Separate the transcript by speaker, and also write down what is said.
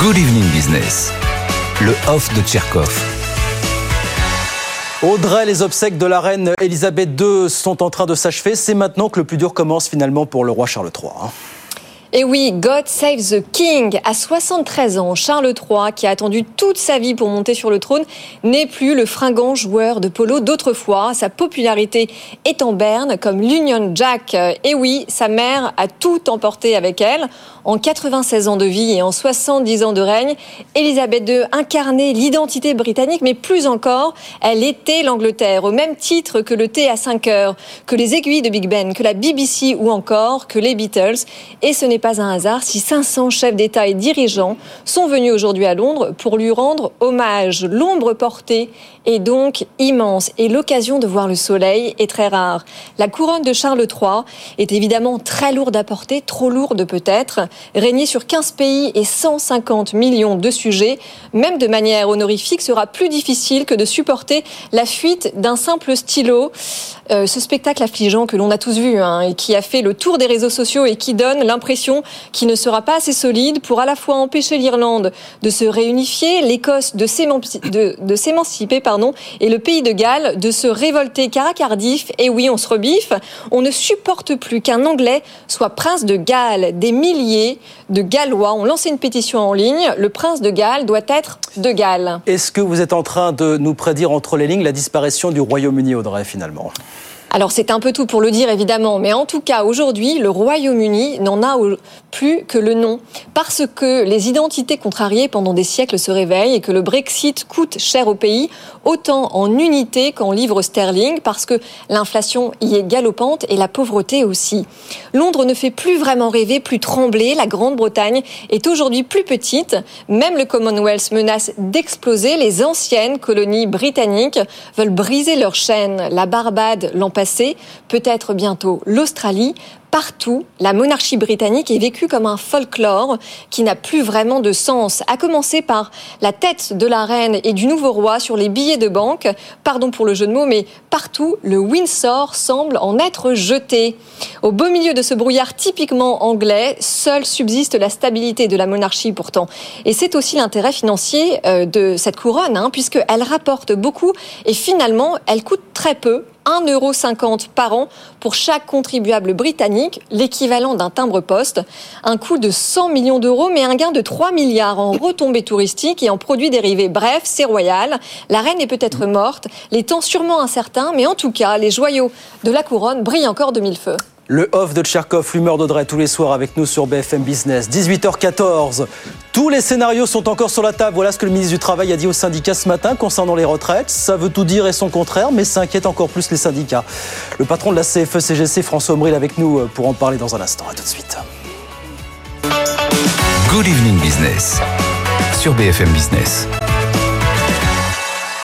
Speaker 1: Good Evening Business, le off de Tcherkov.
Speaker 2: Audrey, les obsèques de la reine Elisabeth II sont en train de s'achever. C'est maintenant que le plus dur commence finalement pour le roi Charles III.
Speaker 3: Et oui, God Save the King. À 73 ans, Charles III, qui a attendu toute sa vie pour monter sur le trône, n'est plus le fringant joueur de polo d'autrefois. Sa popularité est en berne, comme l'Union Jack. Et oui, sa mère a tout emporté avec elle. En 96 ans de vie et en 70 ans de règne, Elisabeth II incarnait l'identité britannique, mais plus encore, elle était l'Angleterre, au même titre que le thé à 5 heures, que les aiguilles de Big Ben, que la BBC ou encore que les Beatles. Et ce n'est pas un hasard si 500 chefs d'État et dirigeants sont venus aujourd'hui à Londres pour lui rendre hommage. L'ombre portée est donc immense et l'occasion de voir le soleil est très rare. La couronne de Charles III est évidemment très lourde à porter, trop lourde peut-être. Régner sur 15 pays et 150 millions de sujets, même de manière honorifique, sera plus difficile que de supporter la fuite d'un simple stylo. Euh, ce spectacle affligeant que l'on a tous vu hein, et qui a fait le tour des réseaux sociaux et qui donne l'impression qu'il ne sera pas assez solide pour à la fois empêcher l'Irlande de se réunifier, l'Écosse de s'émanci- de- de s'émanciper pardon, et le pays de Galles de se révolter car à Cardiff, et oui on se rebiffe, on ne supporte plus qu'un Anglais soit prince de Galles. Des milliers de Gallois ont lancé une pétition en ligne, le prince de Galles doit être de Galles.
Speaker 2: Est-ce que vous êtes en train de nous prédire entre les lignes la disparition du Royaume-Uni, Audrey, finalement?
Speaker 3: Alors c'est un peu tout pour le dire évidemment, mais en tout cas aujourd'hui le Royaume-Uni n'en a plus que le nom parce que les identités contrariées pendant des siècles se réveillent et que le Brexit coûte cher au pays, autant en unité qu'en livres sterling parce que l'inflation y est galopante et la pauvreté aussi. Londres ne fait plus vraiment rêver, plus trembler, la Grande-Bretagne est aujourd'hui plus petite, même le Commonwealth menace d'exploser, les anciennes colonies britanniques veulent briser leurs chaînes, la Barbade l'an peut-être bientôt l'Australie. Partout, la monarchie britannique est vécue comme un folklore qui n'a plus vraiment de sens, à commencer par la tête de la reine et du nouveau roi sur les billets de banque. Pardon pour le jeu de mots, mais partout, le Windsor semble en être jeté. Au beau milieu de ce brouillard typiquement anglais, seule subsiste la stabilité de la monarchie pourtant. Et c'est aussi l'intérêt financier euh, de cette couronne, hein, puisqu'elle rapporte beaucoup et finalement, elle coûte très peu. 1,50€ par an pour chaque contribuable britannique, l'équivalent d'un timbre-poste. Un coût de 100 millions d'euros, mais un gain de 3 milliards en retombées touristiques et en produits dérivés. Bref, c'est royal. La reine est peut-être morte, les temps sûrement incertains, mais en tout cas, les joyaux de la couronne brillent encore de mille feux.
Speaker 2: Le off de Tcherkov, l'humeur d'Audrey, tous les soirs avec nous sur BFM Business. 18h14. Tous les scénarios sont encore sur la table. Voilà ce que le ministre du Travail a dit aux syndicats ce matin concernant les retraites. Ça veut tout dire et son contraire, mais ça inquiète encore plus les syndicats. Le patron de la E CFE-CGC, François Omril, avec nous euh, pour en parler dans un instant. À tout de suite.
Speaker 1: Good Evening Business sur BFM Business.